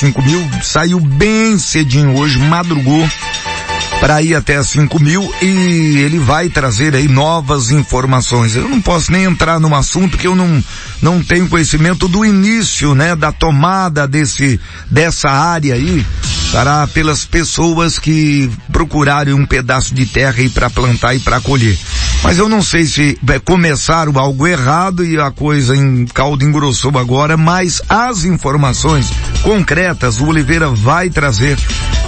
5 mil, saiu bem cedinho hoje, madrugou para ir até 5 mil e ele vai trazer aí novas informações. Eu não posso nem entrar num assunto que eu não, não tenho conhecimento do início, né, da tomada desse, dessa área aí para pelas pessoas que procurarem um pedaço de terra aí para plantar e para colher. Mas eu não sei se começaram algo errado e a coisa em caldo engrossou agora, mas as informações concretas o Oliveira vai trazer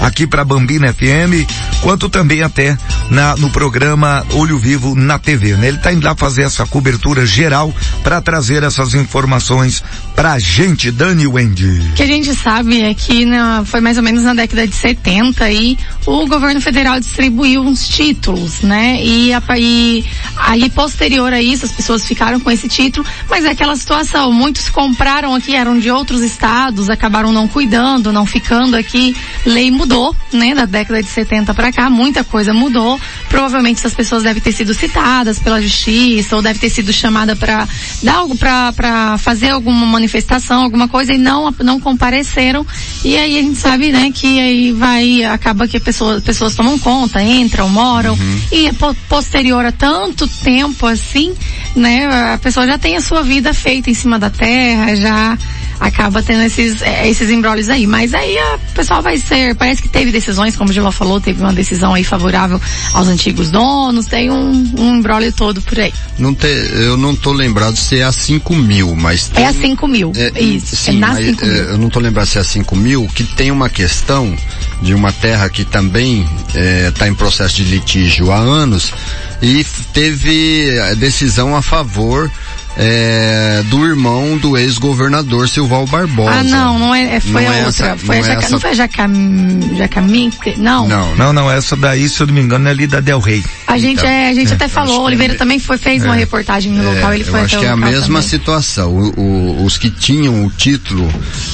aqui para Bambina FM, quanto também até na, no programa Olho Vivo na TV. Né? Ele está indo lá fazer essa cobertura geral para trazer essas informações pra gente, Dani Wendy. O que a gente sabe é que na, foi mais ou menos na década de 70 e o governo federal distribuiu uns títulos, né? E, a, e aí posterior a isso as pessoas ficaram com esse título, mas é aquela situação, muitos compraram aqui, eram de outros estados, acabaram não cuidando, não ficando aqui, lei mudou, né? Da década de 70 para cá, muita coisa mudou, provavelmente essas pessoas devem ter sido citadas pela justiça ou deve ter sido chamada para dar algo para fazer alguma manifestação, alguma coisa e não não compareceram e aí a gente sabe, né, que aí vai acaba que pessoas pessoas tomam conta, entram, moram uhum. e é posterior a tanto tempo assim, né, a pessoa já tem a sua vida feita em cima da terra, já acaba tendo esses, é, esses embrólios aí. Mas aí o pessoal vai ser, parece que teve decisões, como o Gilva falou, teve uma decisão aí favorável aos antigos donos, tem um, um embrólio todo por aí. Não te, eu não tô lembrado se é a 5 mil, mas tem, É a 5 mil, é, isso. Sim, é na 5 mil. Eu não tô lembrado se é a 5 mil, que tem uma questão de uma terra que também está é, em processo de litígio há anos e teve a decisão a favor é, do irmão do ex-governador Silval Barbosa. Ah, não, não é, é foi não a é outra. Essa, foi não, a é Jaca, essa... não foi a Jacam, Jacamin? Não. Não, não, não, essa daí, se eu não me engano, é ali da Del Rey. A gente, então, é, a gente é, até falou, Oliveira também foi, fez uma reportagem no local, ele foi eu acho que é a mesma também. situação. O, o, os que tinham o título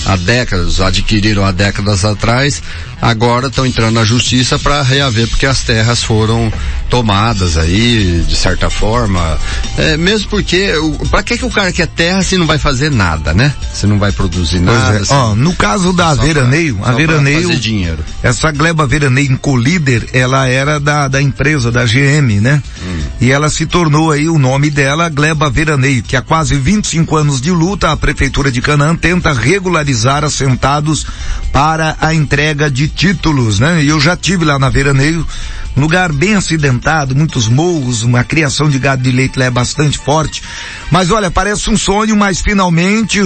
há décadas, adquiriram há décadas atrás, agora estão entrando na justiça para reaver porque as terras foram tomadas aí, de certa forma. É, mesmo porque, para que, que o cara quer terra se não vai fazer nada, né? Se não vai produzir nada. É. Ó, no caso da Veraneio, pra, a Veraneio, dinheiro. essa gleba Veraneio Colíder, ela era da, da empresa, da GM, né? Hum. E ela se tornou aí o nome dela, Gleba Veraneio, que há quase 25 anos de luta, a Prefeitura de Canaã tenta regularizar assentados para a entrega de títulos, né? E eu já tive lá na Veraneio, lugar bem acidentado, muitos morros, uma criação de gado de leite lá é bastante forte. Mas olha, parece um sonho, mas finalmente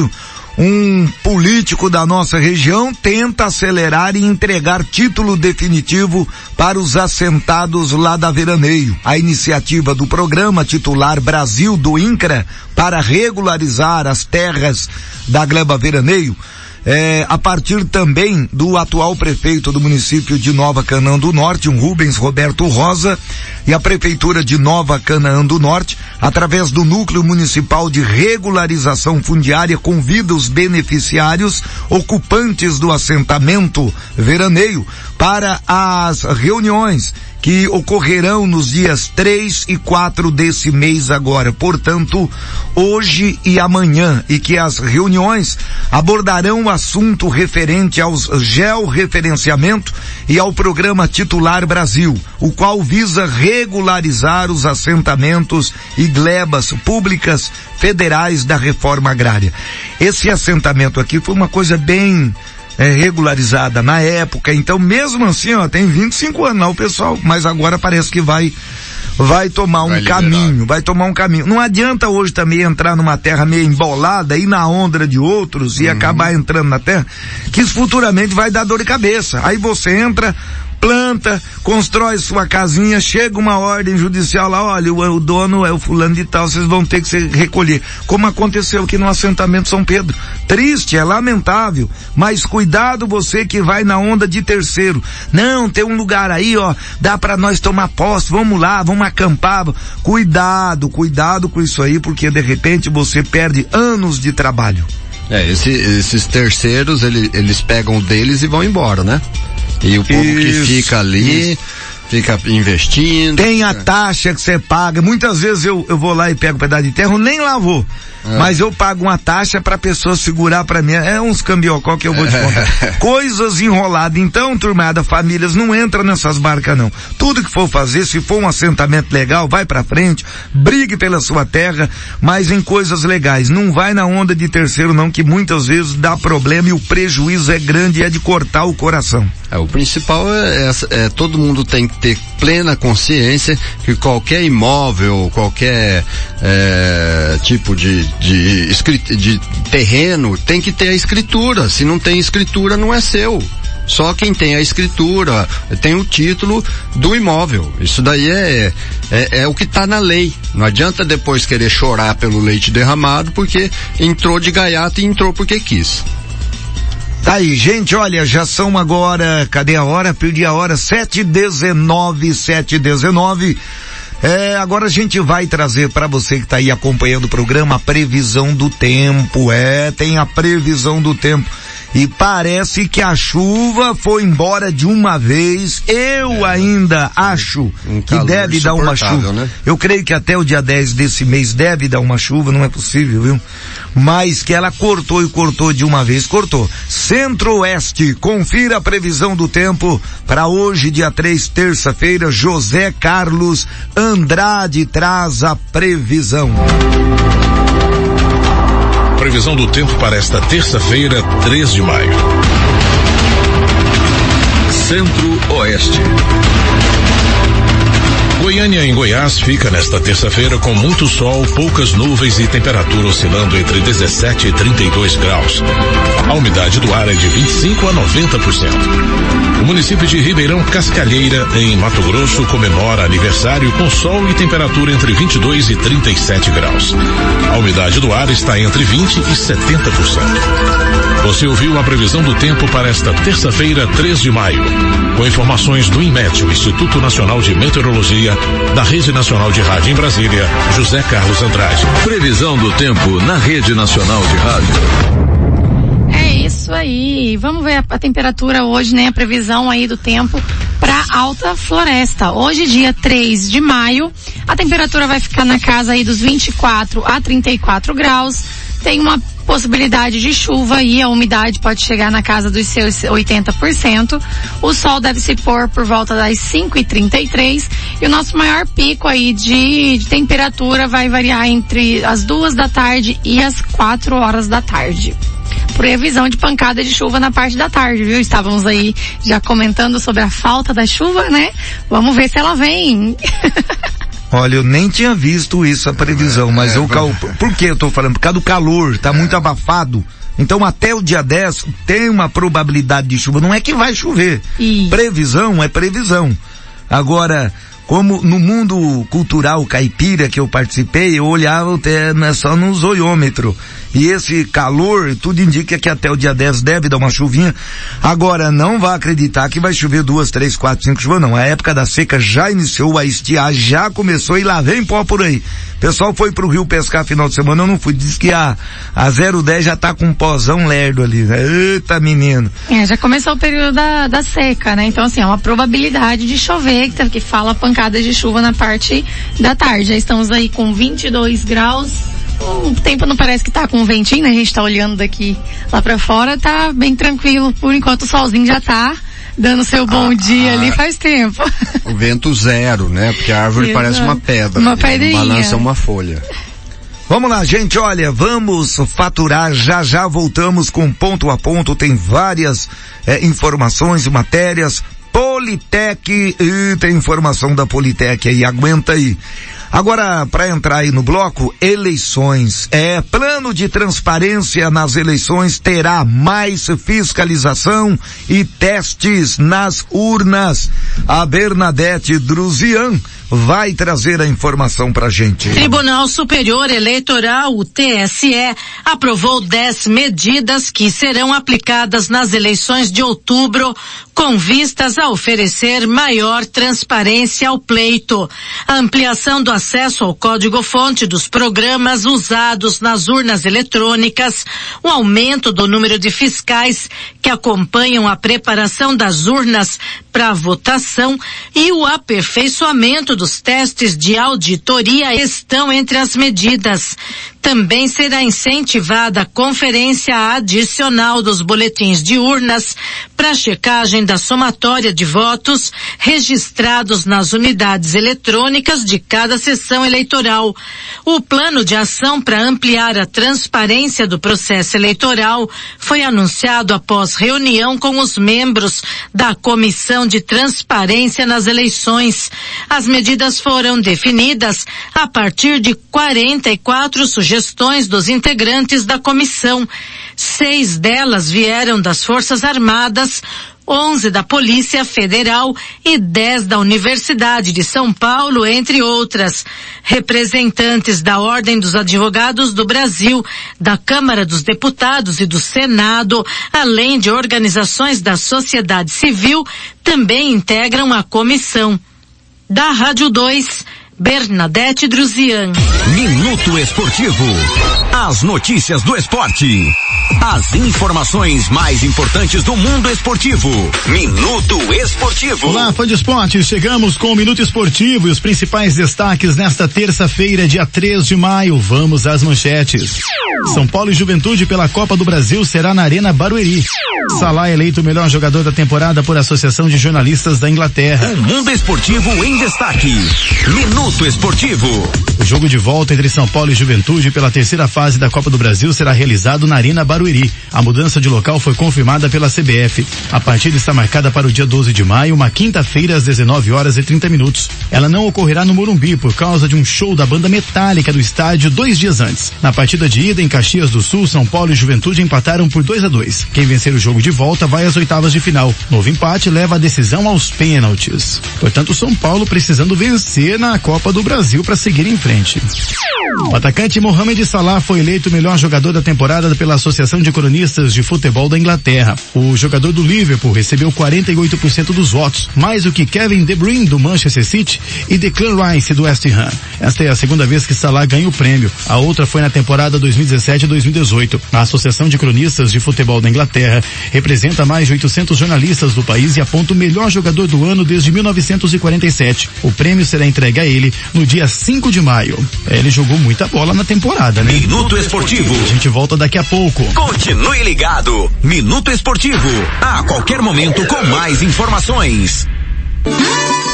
um político da nossa região tenta acelerar e entregar título definitivo para os assentados lá da Veraneio. A iniciativa do programa titular Brasil do INCRA para regularizar as terras da Gleba Veraneio é, a partir também do atual prefeito do município de Nova Canaã do Norte, um Rubens Roberto Rosa, e a prefeitura de Nova Canaã do Norte, através do núcleo municipal de regularização fundiária, convida os beneficiários ocupantes do assentamento veraneio para as reuniões que ocorrerão nos dias 3 e 4 desse mês agora. Portanto, hoje e amanhã, e que as reuniões abordarão o assunto referente aos georreferenciamento e ao programa Titular Brasil, o qual visa regularizar os assentamentos e glebas públicas federais da reforma agrária. Esse assentamento aqui foi uma coisa bem é, regularizada na época, então mesmo assim, ó, tem 25 anos lá o pessoal, mas agora parece que vai vai tomar um vai caminho, vai tomar um caminho. Não adianta hoje também entrar numa terra meio embolada, ir na onda de outros e uhum. acabar entrando na terra, que isso futuramente vai dar dor de cabeça. Aí você entra, planta, constrói sua casinha, chega uma ordem judicial lá, olha, o, o, dono é o fulano de tal, vocês vão ter que se recolher. Como aconteceu aqui no assentamento São Pedro. Triste, é lamentável, mas cuidado você que vai na onda de terceiro. Não, tem um lugar aí, ó, dá para nós tomar posse, vamos lá, vamos acampar. Cuidado, cuidado com isso aí, porque de repente você perde anos de trabalho. É, esse, esses terceiros, ele, eles pegam deles e vão embora, né? E o povo Isso. que fica ali fica investindo. Tem a taxa que você paga. Muitas vezes eu, eu vou lá e pego um pedaço de terra, eu nem lavou. É. Mas eu pago uma taxa para a pessoa segurar para mim. É uns cambiocó que eu vou te contar. Coisas enroladas. Então, turmada, famílias, não entra nessas barcas não. Tudo que for fazer, se for um assentamento legal, vai para frente, brigue pela sua terra, mas em coisas legais. Não vai na onda de terceiro não, que muitas vezes dá problema e o prejuízo é grande e é de cortar o coração. É, o principal é, é, é todo mundo tem ter plena consciência que qualquer imóvel, qualquer é, tipo de, de, de terreno tem que ter a escritura. Se não tem escritura, não é seu. Só quem tem a escritura tem o título do imóvel. Isso daí é, é, é o que está na lei. Não adianta depois querer chorar pelo leite derramado porque entrou de gaiato e entrou porque quis. Tá aí, gente, olha, já são agora, cadê a hora? Perdi a hora, sete dezenove, sete dezenove. É, agora a gente vai trazer para você que está aí acompanhando o programa a previsão do tempo. É, tem a previsão do tempo. E parece que a chuva foi embora de uma vez. Eu é, ainda acho um que deve dar uma chuva. Né? Eu creio que até o dia 10 desse mês deve dar uma chuva, não é possível, viu? Mas que ela cortou e cortou de uma vez, cortou. Centro-Oeste, confira a previsão do tempo para hoje, dia 3, terça-feira. José Carlos Andrade traz a previsão. Previsão do tempo para esta terça-feira, 3 de maio. Centro-Oeste. Goiânia em Goiás fica nesta terça-feira com muito sol, poucas nuvens e temperatura oscilando entre 17 e 32 graus. A umidade do ar é de 25 a 90%. O município de Ribeirão Cascalheira, em Mato Grosso, comemora aniversário com sol e temperatura entre 22 e 37 graus. A umidade do ar está entre 20 e 70%. Você ouviu a previsão do tempo para esta terça-feira, 3 de maio. Com informações do INMET, o Instituto Nacional de Meteorologia, da Rede Nacional de Rádio em Brasília, José Carlos Andrade. Previsão do tempo na Rede Nacional de Rádio. Isso aí. Vamos ver a, a temperatura hoje, né? A previsão aí do tempo para Alta Floresta. Hoje, dia 3 de maio, a temperatura vai ficar na casa aí dos 24 a 34 graus. Tem uma possibilidade de chuva e a umidade pode chegar na casa dos seus 80%. O sol deve se pôr por volta das 5h33 e o nosso maior pico aí de, de, temperatura vai variar entre as duas da tarde e as 4 horas da tarde. Previsão de pancada de chuva na parte da tarde, viu? Estávamos aí já comentando sobre a falta da chuva, né? Vamos ver se ela vem. Olha, eu nem tinha visto isso, a previsão, é, mas é, eu, cal... por que eu tô falando? Por causa do calor, tá é. muito abafado. Então até o dia 10 tem uma probabilidade de chuva. Não é que vai chover. Isso. Previsão é previsão. Agora, como no mundo cultural caipira que eu participei, eu olhava até né, só no zoiômetro. E esse calor, tudo indica que até o dia 10 deve dar uma chuvinha. Agora, não vá acreditar que vai chover duas, três, quatro, cinco chuvas, não. A época da seca já iniciou, a estiar já começou e lá vem pó por aí. O pessoal foi pro rio pescar final de semana, eu não fui. Diz que a, a 010 já tá com um pozão lerdo ali. Né? Eita menino. É, já começou o período da, da seca, né? Então assim, é uma probabilidade de chover, que, fala pancadas de chuva na parte da tarde. Já estamos aí com 22 graus o tempo não parece que tá com ventinho, né? A gente tá olhando daqui lá para fora, tá bem tranquilo. Por enquanto o solzinho já tá dando seu bom ah, dia ah, ali faz tempo. O vento zero, né? Porque a árvore Exato. parece uma pedra. Uma pedrinha. Balança uma folha. Vamos lá, gente, olha, vamos faturar, já já voltamos com ponto a ponto, tem várias é, informações e matérias, Politec, e tem informação da Politec aí, aguenta aí. Agora, para entrar aí no bloco, eleições. É, plano de transparência nas eleições terá mais fiscalização e testes nas urnas. A Bernadette Druzian vai trazer a informação pra gente. Tribunal Superior Eleitoral, o TSE, aprovou 10 medidas que serão aplicadas nas eleições de outubro com vistas a oferecer maior transparência ao pleito. A ampliação do acesso ao código-fonte dos programas usados nas urnas eletrônicas, o aumento do número de fiscais que acompanham a preparação das urnas para votação e o aperfeiçoamento dos testes de auditoria estão entre as medidas. Também será incentivada a conferência adicional dos boletins de urnas para checagem da somatória de votos registrados nas unidades eletrônicas de cada sessão eleitoral. O plano de ação para ampliar a transparência do processo eleitoral foi anunciado após reunião com os membros da Comissão de Transparência nas Eleições. As medidas foram definidas a partir de 44 sugestões dos integrantes da comissão. Seis delas vieram das Forças Armadas, 11 da Polícia Federal e 10 da Universidade de São Paulo, entre outras. Representantes da Ordem dos Advogados do Brasil, da Câmara dos Deputados e do Senado, além de organizações da sociedade civil, também integram a comissão. Da Rádio 2, Bernadette Druzian. Minuto Esportivo. As notícias do esporte. As informações mais importantes do mundo esportivo. Minuto Esportivo. Olá, fã de esporte. Chegamos com o Minuto Esportivo e os principais destaques nesta terça-feira, dia 3 de maio. Vamos às manchetes. São Paulo e Juventude pela Copa do Brasil será na Arena Barueri. Salah eleito o melhor jogador da temporada por Associação de Jornalistas da Inglaterra. O mundo esportivo em destaque. Minuto Esportivo. O jogo de volta entre São Paulo e Juventude pela terceira fase da Copa do Brasil será realizado na Arena Barueri. A mudança de local foi confirmada pela CBF. A partida está marcada para o dia 12 de maio, uma quinta-feira às 19 horas e 30 minutos. Ela não ocorrerá no Morumbi por causa de um show da banda metálica do estádio dois dias antes. Na partida de ida em Caxias do Sul, São Paulo e Juventude empataram por 2 a 2. Quem vencer o jogo de volta vai às oitavas de final. Novo empate leva a decisão aos pênaltis. Portanto, São Paulo precisando vencer na Copa do Brasil para seguir em frente. O atacante Mohamed Salah foi eleito o melhor jogador da temporada pela Associação de Cronistas de Futebol da Inglaterra. O jogador do Liverpool recebeu 48% dos votos, mais do que Kevin De Bruyne do Manchester City e Declan Rice do West Ham. Esta é a segunda vez que Salah ganha o prêmio. A outra foi na temporada 2017-2018. A Associação de Cronistas de Futebol da Inglaterra representa mais de 800 jornalistas do país e aponta o melhor jogador do ano desde 1947. O prêmio será entregue a ele no dia 5 de maio. Ele jogou muita bola na temporada, né? Minuto Esportivo. A gente volta daqui a pouco. Continue ligado. Minuto Esportivo. A qualquer momento com mais informações.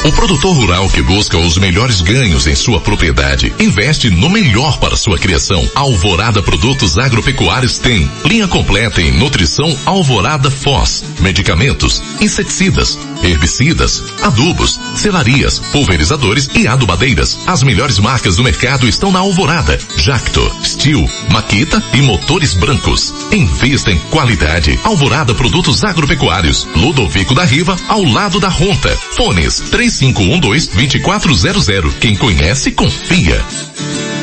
Um produtor rural que busca os melhores ganhos em sua propriedade investe no melhor para sua criação. Alvorada Produtos Agropecuários tem linha completa em nutrição Alvorada Foz, medicamentos, inseticidas, herbicidas, adubos, selarias, pulverizadores e adubadeiras. As melhores marcas do mercado estão na Alvorada, Jacto, Steel, Maquita e motores brancos. Invista em qualidade. Alvorada Produtos Agropecuários, Ludovico da Riva, ao lado da Ronta. Fones 3512-2400. Quem conhece, confia.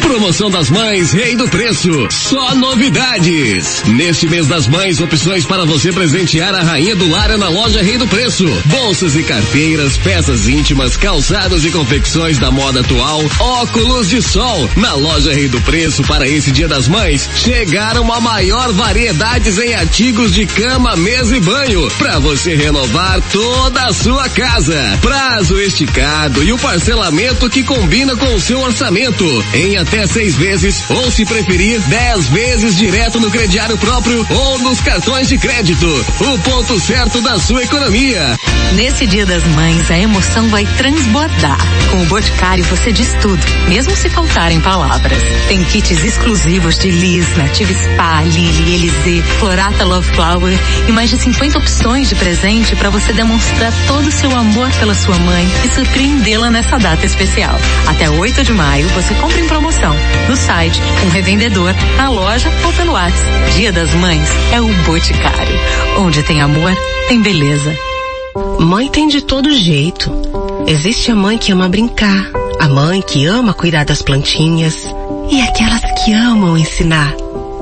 Promoção das Mães, Rei do Preço. Só novidades. Neste mês das mães, opções para você presentear a rainha do lar é na loja Rei do Preço. Bolsas e carteiras, peças íntimas, calçados e confecções da moda atual, óculos de sol. Na loja Rei do Preço, para esse dia das mães, chegaram a maior variedades em artigos de cama, mesa e banho. Para você renovar toda a sua casa. Prazo esticado e o parcelamento que combina com o seu orçamento. Em até seis vezes, ou se preferir, dez vezes direto no crediário próprio ou nos cartões de crédito. O ponto certo da sua economia. Nesse Dia das Mães, a emoção vai transbordar. Com o Boticário você diz tudo, mesmo se faltarem palavras. Tem kits exclusivos de Liz, Native Spa, Lily, Elise, Florata Love Flower e mais de 50 opções de presente para você demonstrar todo o seu amor pela sua mãe e surpreendê-la nessa data especial. Até 8 de maio você compra em promoção no site, um revendedor, na loja ou pelo WhatsApp. Dia das Mães é o Boticário. Onde tem amor, tem beleza. Mãe tem de todo jeito. Existe a mãe que ama brincar, A mãe que ama cuidar das plantinhas e aquelas que amam ensinar.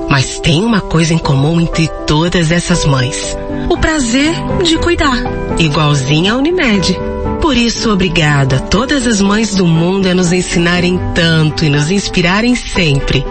Mas tem uma coisa em comum entre todas essas mães: o prazer de cuidar, igualzinho a Unimed. Por isso, obrigado a todas as mães do mundo a nos ensinarem tanto e nos inspirarem sempre.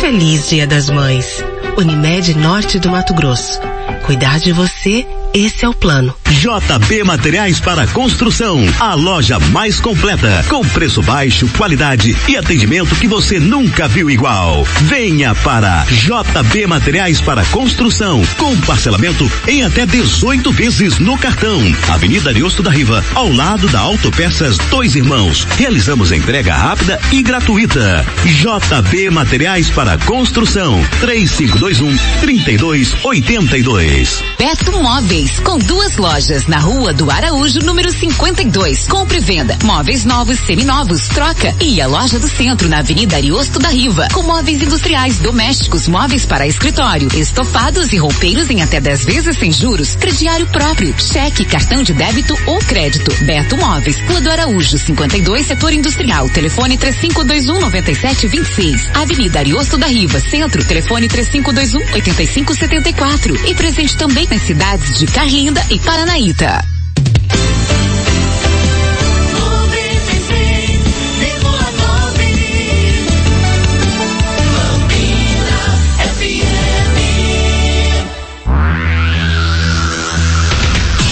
Feliz Dia das Mães. Unimed Norte do Mato Grosso. Cuidar de você, esse é o plano. JB Materiais para Construção, a loja mais completa, com preço baixo, qualidade e atendimento que você nunca viu igual. Venha para JB Materiais para Construção, com parcelamento em até 18 vezes no cartão. Avenida Ariosto da Riva, ao lado da Autopeças Dois Irmãos. Realizamos entrega rápida e gratuita. JB Materiais para Construção, 3521 3282. Beto Móveis, com duas lojas na Rua do Araújo, número 52. Compre e venda. Móveis novos, seminovos, troca. E a loja do centro na Avenida Ariosto da Riva, com móveis industriais, domésticos, móveis para escritório, estofados e roupeiros em até 10 vezes sem juros, crediário próprio, cheque, cartão de débito ou crédito. Beto Móveis, Rua do Araújo, 52, setor industrial. Telefone 3521 9726. Avenida Ariosto da Riva, centro. Telefone 3521 8574. E presente também nas cidades de Carlinda e Paranaíta.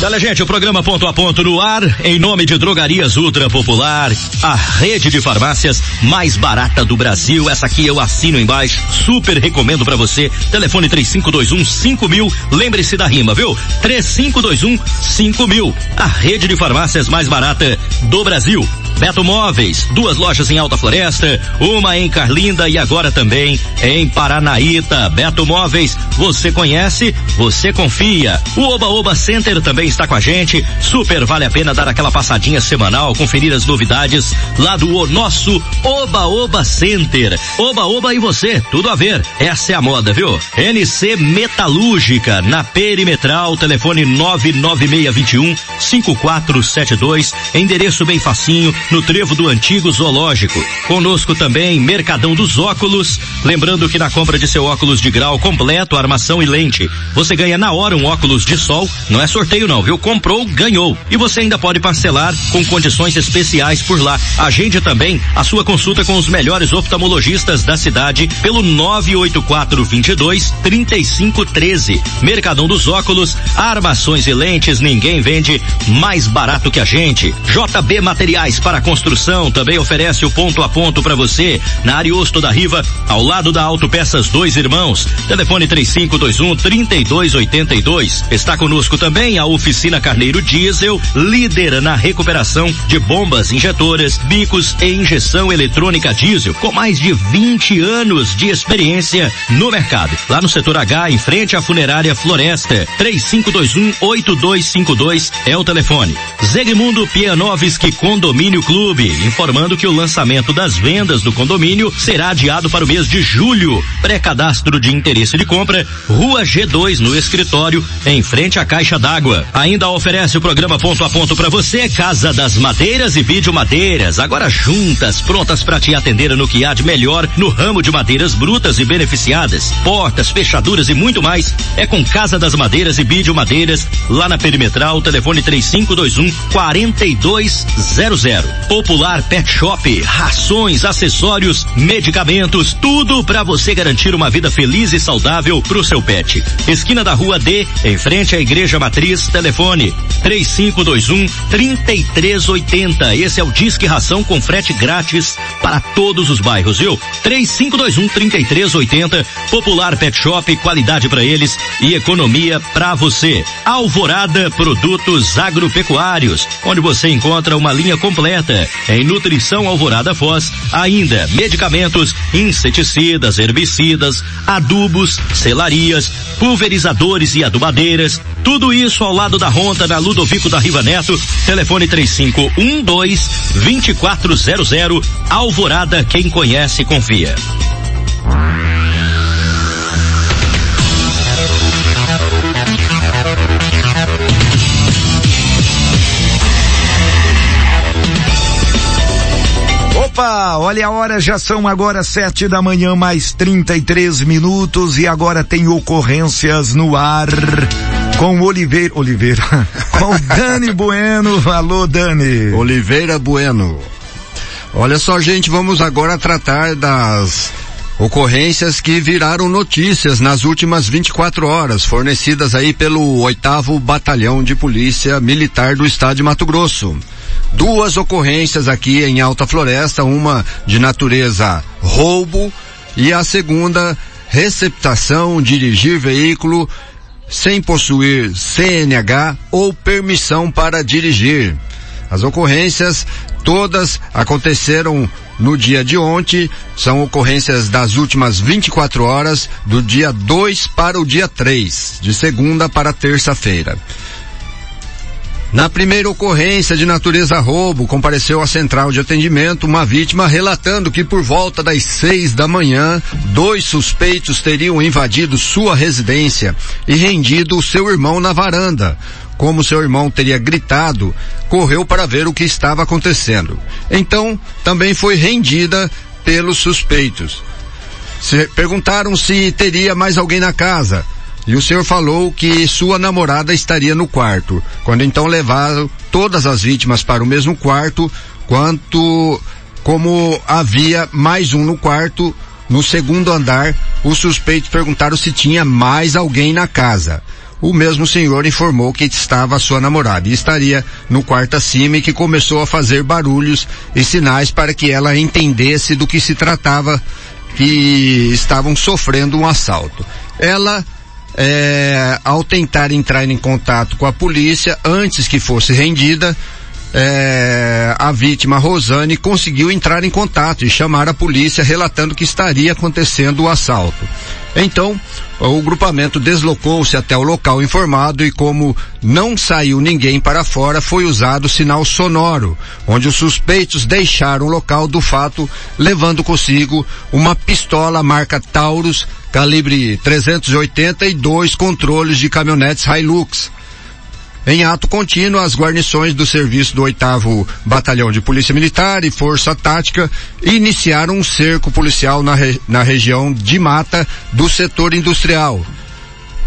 Olha, gente, o programa Ponto a Ponto no ar, em nome de Drogarias Ultra Popular, a rede de farmácias mais barata do Brasil. Essa aqui eu assino embaixo, super recomendo para você. Telefone 3521 5000. Lembre-se da rima, viu? 3521 5000. A rede de farmácias mais barata do Brasil. Beto Móveis, duas lojas em Alta Floresta, uma em Carlinda e agora também em Paranaíta. Beto Móveis, você conhece, você confia. O Oba Oba Center também está com a gente. Super vale a pena dar aquela passadinha semanal, conferir as novidades lá do o nosso Oba Oba Center. Oba Oba e você, tudo a ver. Essa é a moda, viu? NC Metalúrgica, na Perimetral, telefone 99621 5472, endereço bem facinho no trevo do antigo zoológico. Conosco também Mercadão dos Óculos, lembrando que na compra de seu óculos de grau completo, armação e lente, você ganha na hora um óculos de sol, não é sorteio não, viu? Comprou, ganhou. E você ainda pode parcelar com condições especiais por lá. Agende também a sua consulta com os melhores oftalmologistas da cidade pelo 984 22 3513. Mercadão dos Óculos, armações e lentes, ninguém vende mais barato que a gente. JB Materiais para construção também oferece o ponto a ponto para você na Ariosto da Riva, ao lado da Autopeças Dois Irmãos. Telefone 3521 3282. Está conosco também a Oficina Carneiro Diesel, líder na recuperação de bombas injetoras, bicos e injeção eletrônica diesel, com mais de 20 anos de experiência no mercado. Lá no setor H, em frente à funerária Floresta, 3521 8252 é o telefone. Zegmundo Pianovski Condomínio Clube, informando que o lançamento das vendas do condomínio será adiado para o mês de julho. Pré-cadastro de interesse de compra, Rua G2 no escritório, em frente à caixa d'água. Ainda oferece o programa ponto a ponto para você, Casa das Madeiras e Vídeo Madeiras, agora juntas, prontas para te atender no que há de melhor no ramo de madeiras brutas e beneficiadas, portas, fechaduras e muito mais. É com Casa das Madeiras e Vídeo Madeiras, lá na Perimetral, telefone 3521 4200. Popular Pet Shop, rações, acessórios, medicamentos, tudo para você garantir uma vida feliz e saudável pro seu pet. Esquina da Rua D, em frente à Igreja Matriz, telefone 3521 3380. Esse é o Disque Ração com frete grátis para todos os bairros, viu? 3521 3380. Popular Pet Shop, qualidade para eles e economia para você. Alvorada Produtos Agropecuários, onde você encontra uma linha completa em nutrição Alvorada Foz, ainda medicamentos, inseticidas, herbicidas, adubos, selarias, pulverizadores e adubadeiras, tudo isso ao lado da Ronda na Ludovico da Riva Neto, telefone 3512 2400, Alvorada, quem conhece confia. Opa, olha a hora, já são agora sete da manhã, mais 33 minutos e agora tem ocorrências no ar com Oliveira, Oliveira, com Dani Bueno. Alô, Dani. Oliveira Bueno. Olha só, gente, vamos agora tratar das ocorrências que viraram notícias nas últimas 24 horas, fornecidas aí pelo oitavo Batalhão de Polícia Militar do Estado de Mato Grosso. Duas ocorrências aqui em Alta Floresta, uma de natureza roubo e a segunda receptação, dirigir veículo sem possuir CNH ou permissão para dirigir. As ocorrências todas aconteceram no dia de ontem, são ocorrências das últimas 24 horas, do dia 2 para o dia 3, de segunda para terça-feira. Na primeira ocorrência de natureza roubo, compareceu à central de atendimento uma vítima relatando que por volta das seis da manhã, dois suspeitos teriam invadido sua residência e rendido seu irmão na varanda. Como seu irmão teria gritado, correu para ver o que estava acontecendo. Então, também foi rendida pelos suspeitos. Se, perguntaram se teria mais alguém na casa. E o senhor falou que sua namorada estaria no quarto. Quando então levaram todas as vítimas para o mesmo quarto, quanto como havia mais um no quarto, no segundo andar, os suspeitos perguntaram se tinha mais alguém na casa. O mesmo senhor informou que estava sua namorada e estaria no quarto acima e que começou a fazer barulhos e sinais para que ela entendesse do que se tratava, que estavam sofrendo um assalto. Ela é, ao tentar entrar em contato com a polícia antes que fosse rendida, é, a vítima Rosane conseguiu entrar em contato e chamar a polícia relatando que estaria acontecendo o assalto. Então, o grupamento deslocou-se até o local informado e como não saiu ninguém para fora, foi usado sinal sonoro, onde os suspeitos deixaram o local do fato, levando consigo uma pistola marca Taurus, calibre 380 e dois controles de caminhonetes Hilux. Em ato contínuo, as guarnições do serviço do 8 Batalhão de Polícia Militar e Força Tática iniciaram um cerco policial na, re, na região de mata do setor industrial,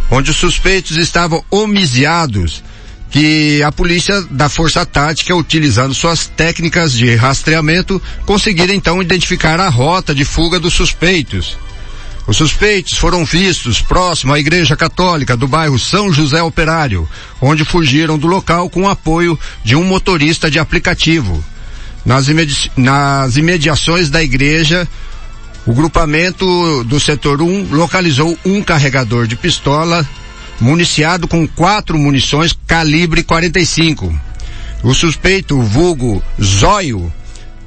onde os suspeitos estavam homiciados que a polícia da Força Tática, utilizando suas técnicas de rastreamento, conseguiram então identificar a rota de fuga dos suspeitos. Os suspeitos foram vistos próximo à Igreja Católica do bairro São José Operário, onde fugiram do local com o apoio de um motorista de aplicativo. Nas, imedi nas imediações da igreja, o grupamento do setor 1 localizou um carregador de pistola municiado com quatro munições calibre 45. O suspeito, vulgo Zóio,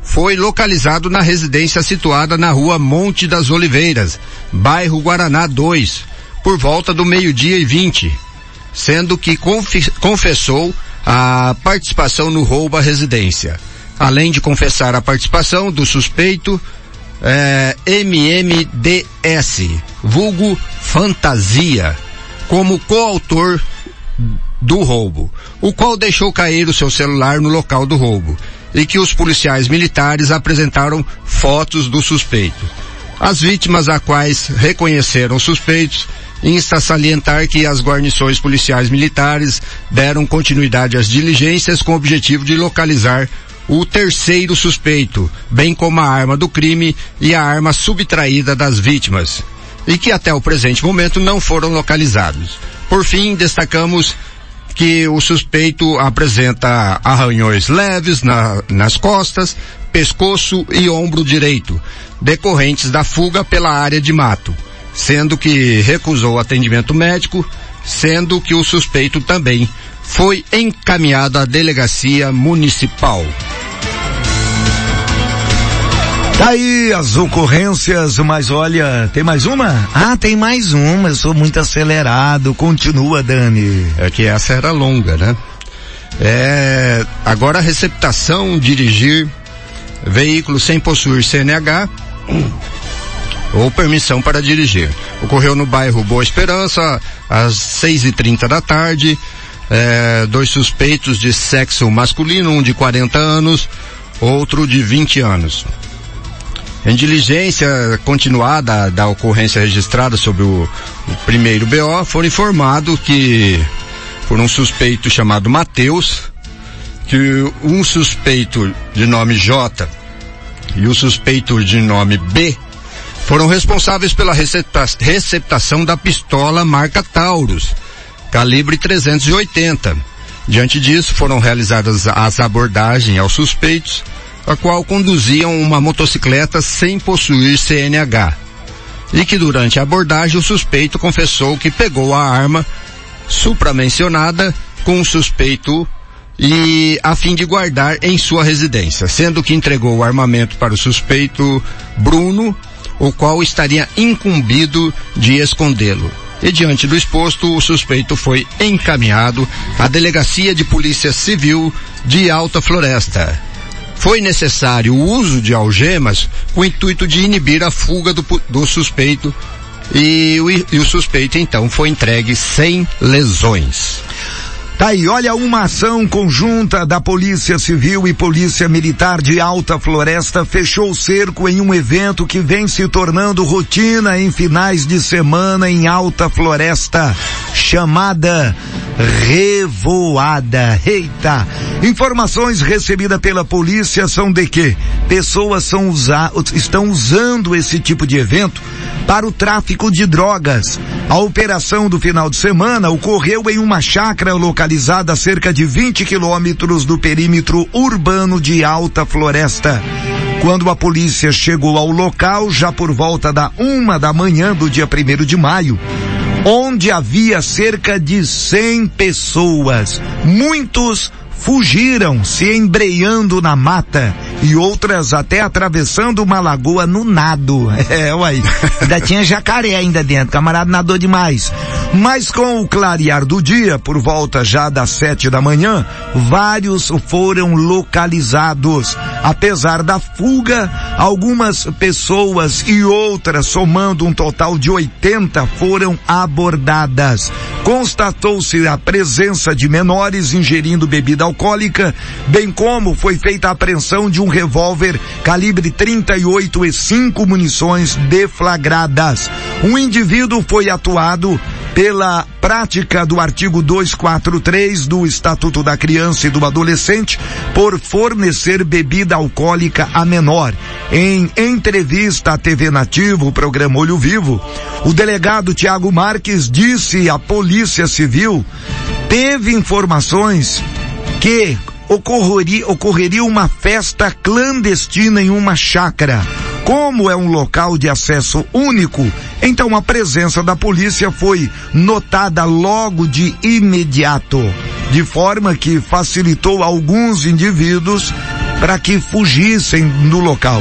foi localizado na residência situada na rua Monte das Oliveiras, bairro Guaraná 2, por volta do meio-dia e 20, sendo que confessou a participação no roubo à residência. Além de confessar a participação do suspeito, é, MMDS, vulgo Fantasia, como coautor do roubo, o qual deixou cair o seu celular no local do roubo e que os policiais militares apresentaram fotos do suspeito. As vítimas a quais reconheceram os suspeitos insta a salientar que as guarnições policiais militares deram continuidade às diligências com o objetivo de localizar o terceiro suspeito, bem como a arma do crime e a arma subtraída das vítimas, e que até o presente momento não foram localizados. Por fim, destacamos que o suspeito apresenta arranhões leves na, nas costas, pescoço e ombro direito, decorrentes da fuga pela área de mato, sendo que recusou atendimento médico, sendo que o suspeito também foi encaminhado à delegacia municipal. Tá aí as ocorrências, mas olha, tem mais uma? Ah, tem mais uma, eu sou muito acelerado, continua Dani. É que essa era longa, né? É, agora a receptação, dirigir veículo sem possuir CNH ou permissão para dirigir. Ocorreu no bairro Boa Esperança, às seis e trinta da tarde, é, dois suspeitos de sexo masculino, um de 40 anos, outro de 20 anos Em diligência continuada da ocorrência registrada sobre o, o primeiro BO, foram informados que por um suspeito chamado Mateus, que um suspeito de nome J e o suspeito de nome B foram responsáveis pela recepta receptação da pistola marca Taurus, calibre 380. Diante disso, foram realizadas as abordagens aos suspeitos, a qual conduziam uma motocicleta sem possuir CNH. E que durante a abordagem o suspeito confessou que pegou a arma supramencionada com o suspeito e a fim de guardar em sua residência, sendo que entregou o armamento para o suspeito Bruno, o qual estaria incumbido de escondê-lo. E diante do exposto, o suspeito foi encaminhado à Delegacia de Polícia Civil de Alta Floresta. Foi necessário o uso de algemas com o intuito de inibir a fuga do, do suspeito e o, e o suspeito então foi entregue sem lesões. Tá aí, olha uma ação conjunta da Polícia Civil e Polícia Militar de Alta Floresta fechou o cerco em um evento que vem se tornando rotina em finais de semana em Alta Floresta, chamada Revoada. Eita! Informações recebidas pela polícia são de que pessoas são usa estão usando esse tipo de evento para o tráfico de drogas. A operação do final de semana ocorreu em uma chácara localizada a cerca de 20 quilômetros do perímetro urbano de Alta Floresta. Quando a polícia chegou ao local, já por volta da uma da manhã do dia primeiro de maio, onde havia cerca de 100 pessoas, muitos fugiram se embreando na mata e outras até atravessando uma lagoa no nado. É, uai. Ainda tinha jacaré ainda dentro, camarada nadou demais. Mas com o clarear do dia, por volta já das sete da manhã, vários foram localizados. Apesar da fuga, algumas pessoas e outras, somando um total de 80, foram abordadas. Constatou-se a presença de menores ingerindo bebida alcoólica, bem como foi feita a apreensão de um revólver calibre 38 e cinco munições deflagradas. Um indivíduo foi atuado pela prática do artigo 243 do Estatuto da Criança e do Adolescente por fornecer bebida alcoólica a menor. Em entrevista à TV Nativo, o programa Olho Vivo, o delegado Tiago Marques disse à Polícia Civil teve informações que ocorreria, ocorreria uma festa clandestina em uma chácara. Como é um local de acesso único, então a presença da polícia foi notada logo de imediato, de forma que facilitou alguns indivíduos para que fugissem do local.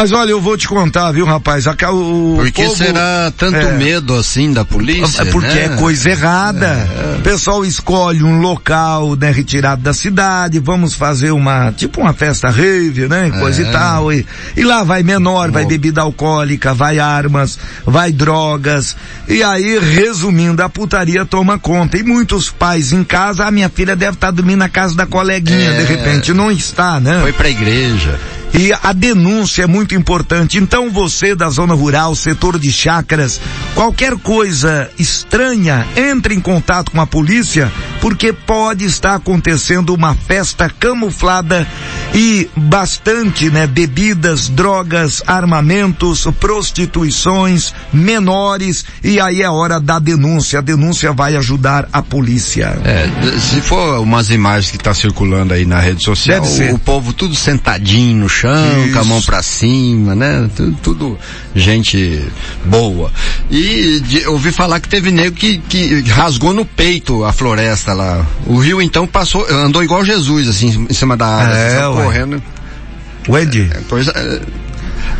Mas olha, eu vou te contar, viu, rapaz? A, o Por que povo, será tanto é, medo assim da polícia? Porque né? é coisa errada. É. O pessoal escolhe um local, né, retirado da cidade, vamos fazer uma, tipo uma festa rave, né, coisa É. e tal, e, e lá vai menor, vai bebida alcoólica, vai armas, vai drogas, e aí, resumindo, a putaria toma conta. E muitos pais em casa, a minha filha deve estar dormindo na casa da coleguinha, É. de repente, não está, né? Foi pra igreja. E a denúncia é muito importante. Então você da zona rural, setor de chácaras, qualquer coisa estranha, entre em contato com a polícia, porque pode estar acontecendo uma festa camuflada e bastante, né, bebidas, drogas, armamentos, prostituições, menores, e aí é hora da denúncia. A denúncia vai ajudar a polícia. É, se for umas imagens que tá circulando aí na rede social, Deve ser. o povo tudo sentadinho no chão, Isso. com a mão pra cima, né? Tudo, tudo gente boa. E de, eu ouvi falar que teve nego que, que rasgou no peito a floresta lá. O rio então passou, andou igual Jesus, assim, em cima da área, É, só ué. correndo. Wendy? Pois é.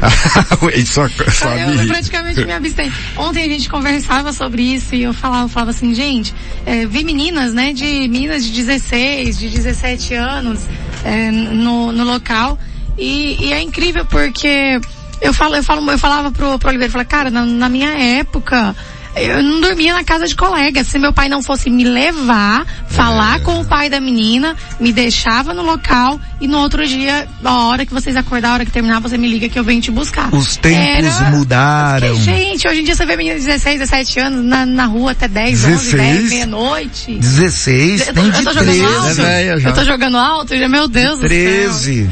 Só, só Eu me- praticamente me abstenho. Ontem a gente conversava sobre isso e eu falava, falava assim, gente, é, vi meninas, né, de meninas de 16, de 17 anos é, no, no local e, e é incrível porque eu falo, eu falo, eu falava pro, pro Oliveira, eu falava, cara, na, na minha época eu não dormia na casa de colega. Se meu pai não fosse me levar, falar com o pai da menina, me deixava no local e no outro dia, a hora que vocês acordar, a hora que terminar, você me liga que eu venho te buscar. Os tempos Era- mudaram. Porque, gente, hoje em dia você vê menina de 16, 17 anos na, na rua até 10, 11, 10, 16? meia-noite. 16, Eu tô- tem eu de tô jogando 13. alto? É já. Eu tô jogando alto, já, meu Deus do céu. 13.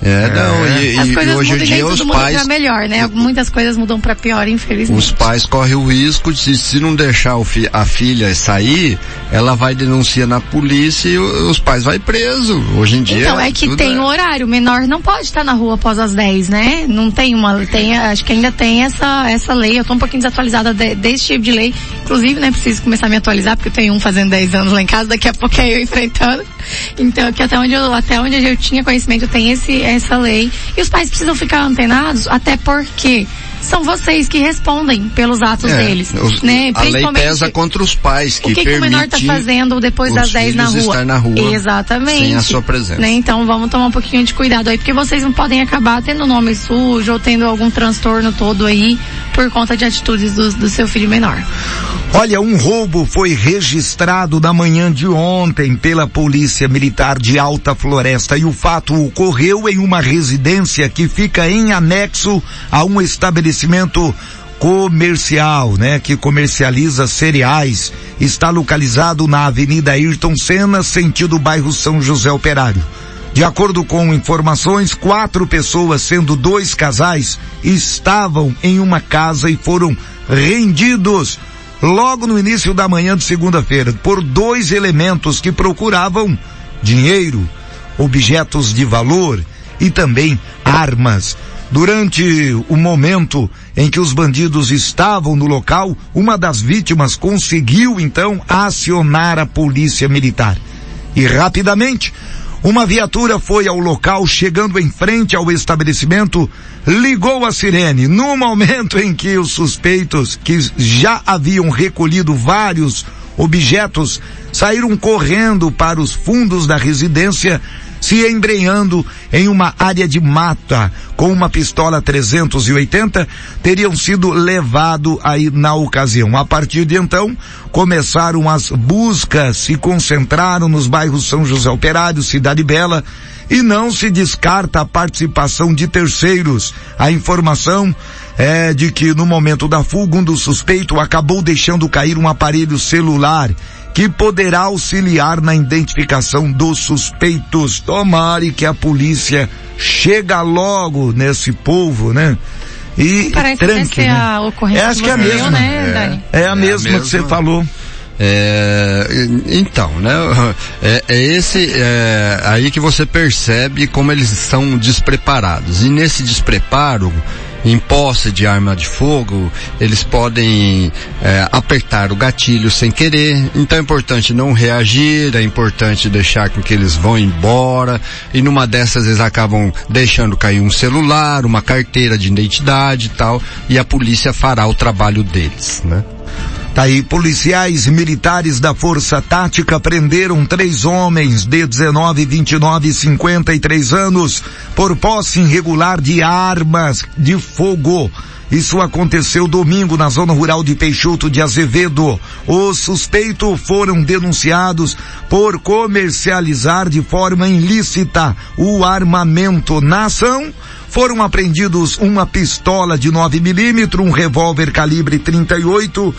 É, não, e, As e coisas hoje em dia os muda pais, pra melhor, né? Muitas coisas mudam pra pior, infelizmente. os pais correm o risco de se não deixar fi- a filha sair, ela vai denunciar na polícia e o- os pais vai preso. Hoje em dia. Então, é que tem o horário, o menor não pode estar na rua após as 10, né? Não tem uma, tem, acho que ainda tem essa, essa lei, eu tô um pouquinho desatualizada de, desse tipo de lei, inclusive, né, preciso começar a me atualizar, porque eu tenho um fazendo 10 anos lá em casa, daqui a pouco é eu enfrentando. Então, que até onde eu, até onde eu tinha conhecimento, tem esse, essa lei. E os pais precisam ficar antenados, até porque são vocês que respondem pelos atos É, deles, os- né? A lei pesa contra os pais que o que, que o menor tá permitem fazendo depois das os 10 na rua? estar na rua Exatamente. sem a sua presença. Né? Então vamos tomar um pouquinho de cuidado aí, porque vocês não podem acabar tendo nome sujo ou tendo algum transtorno todo aí por conta de atitudes do, do seu filho menor. Olha, um roubo foi registrado na manhã de ontem pela Polícia Militar de Alta Floresta e o fato ocorreu em uma residência que fica em anexo a um estabelecimento comercial, né, que comercializa cereais. Está localizado na Avenida Ayrton Senna, sentido bairro São José Operário. De acordo com informações, quatro pessoas, sendo dois casais, estavam em uma casa e foram rendidos logo no início da manhã de segunda-feira por dois elementos que procuravam dinheiro, objetos de valor e também armas. Durante o momento em que os bandidos estavam no local, uma das vítimas conseguiu então acionar a polícia militar. E rapidamente, uma viatura foi ao local, chegando em frente ao estabelecimento, ligou a sirene. No momento em que os suspeitos, que já haviam recolhido vários objetos, saíram correndo para os fundos da residência, se embrenhando em uma área de mata com uma pistola 380, teriam sido levado aí na ocasião. A partir de então, começaram as buscas, se concentraram nos bairros São José Operário, Cidade Bela, e não se descarta a participação de terceiros. A informação é de que no momento da fuga, um dos suspeitos acabou deixando cair um aparelho celular que poderá auxiliar na identificação dos suspeitos. Tomare que a polícia chega logo nesse povo, né? E Parece tranque, ser né? a ocorrência É, acho que é a mesma. viu, né, Dani? É a mesma que você falou. É, então, né? É, é esse é, aí que você percebe como eles estão despreparados. E nesse despreparo, em posse de arma de fogo, eles podem é, apertar o gatilho sem querer. Então é importante não reagir, é importante deixar com que eles vão embora. E numa dessas eles acabam deixando cair um celular, uma carteira de identidade e tal. E a polícia fará o trabalho deles, né? Tá aí, policiais militares da Força Tática prenderam três homens de 19, 29 e 53 anos por posse irregular de armas de fogo. Isso aconteceu domingo na zona rural de Peixoto de Azevedo. Os suspeitos foram denunciados por comercializar de forma ilícita o armamento na ação. Foram apreendidos uma pistola de 9 milímetros, um revólver calibre 38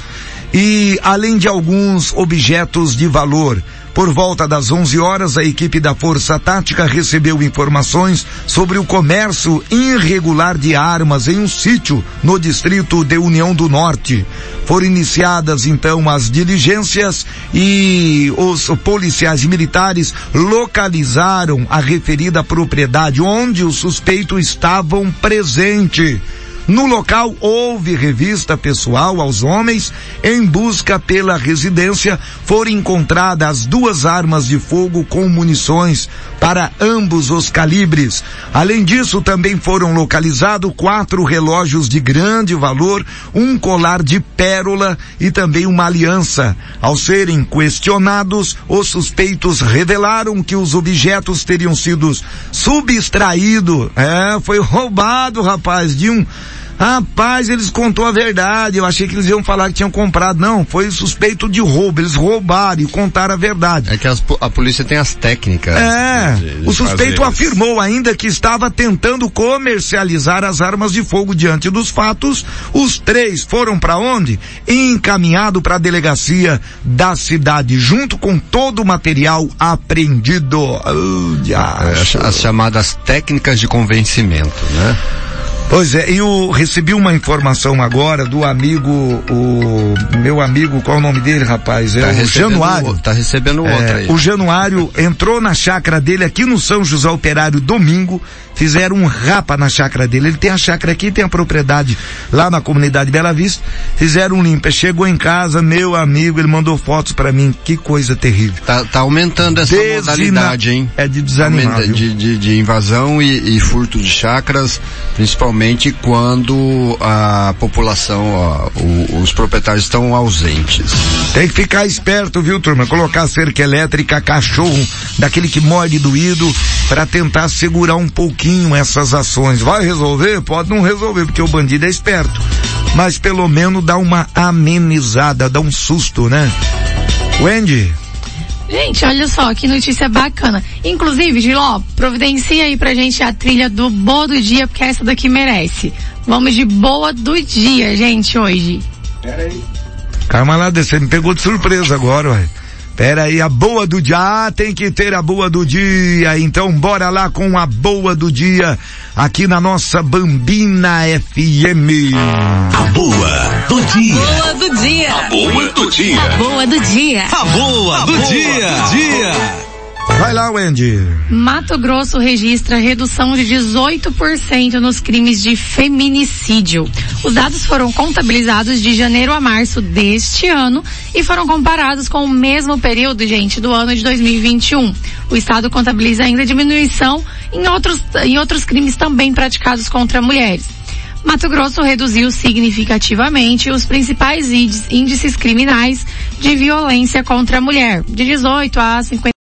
e além de alguns objetos de valor. Por volta das 11 horas, a equipe da Força Tática recebeu informações sobre o comércio irregular de armas em um sítio no distrito de União do Norte. Foram iniciadas então as diligências e os policiais militares localizaram a referida propriedade onde os suspeitos estavam presentes. No local houve revista pessoal aos homens. Em busca pela residência foram encontradas duas armas de fogo com munições para ambos os calibres. Além disso, também foram localizados quatro relógios de grande valor, um colar de pérola e também uma aliança. Ao serem questionados, os suspeitos revelaram que os objetos teriam sido subtraídos. É, foi roubado, rapaz, de um Rapaz, eles contou a verdade. Eu achei que eles iam falar que tinham comprado. Não, foi suspeito de roubo. Eles roubaram e contaram a verdade. É que as, a polícia tem as técnicas. É, de, de o suspeito afirmou ainda que estava tentando comercializar as armas de fogo diante dos fatos. Os três foram para onde? Encaminhado para a delegacia da cidade, junto com todo o material apreendido. Oh, é, as chamadas técnicas de convencimento, né? Pois é, eu recebi uma informação agora do amigo, o meu amigo, qual é o nome dele, rapaz? É tá o Januário. Tá recebendo outra é, aí. O Januário entrou na chácara dele aqui no São José Operário domingo, fizeram um rapa na chácara dele. Ele tem a chácara aqui, tem a propriedade lá na comunidade Bela Vista. Fizeram um limpa. Chegou em casa, meu amigo, ele mandou fotos para mim. Que coisa terrível. Tá, tá aumentando essa Desina... modalidade, hein? É de desanimar. De, de, de, invasão e, e furto de chácaras, principalmente principalmente quando a população, ó, o, os proprietários estão ausentes. Tem que ficar esperto, viu, turma? Colocar cerca elétrica, cachorro, daquele que morde doído, para tentar segurar um pouquinho essas ações. Vai resolver? Pode não resolver, porque o bandido é esperto. Mas pelo menos dá uma amenizada, dá um susto, né? Wendy, Gente, olha só, que notícia bacana. Inclusive, Giló, providencia aí pra gente a trilha do Boa do Dia, porque essa daqui merece. Vamos de Boa do Dia, gente, hoje. Pera aí. Calma lá, você me pegou de surpresa agora, ué. Pera aí, a boa do dia, ah, tem que ter a boa do dia, então bora lá com a boa do dia, aqui na nossa Bambina FM. A boa do dia. A boa do dia. A boa do dia. A boa do dia. A boa do dia. dia. Vai lá, Wendy. Mato Grosso registra redução de 18% nos crimes de feminicídio. Os dados foram contabilizados de janeiro a março deste ano e foram comparados com o mesmo período, gente, do ano de 2021. O estado contabiliza ainda diminuição em outros, em outros crimes também praticados contra mulheres. Mato Grosso reduziu significativamente os principais índices criminais de violência contra a mulher, de 18 a 50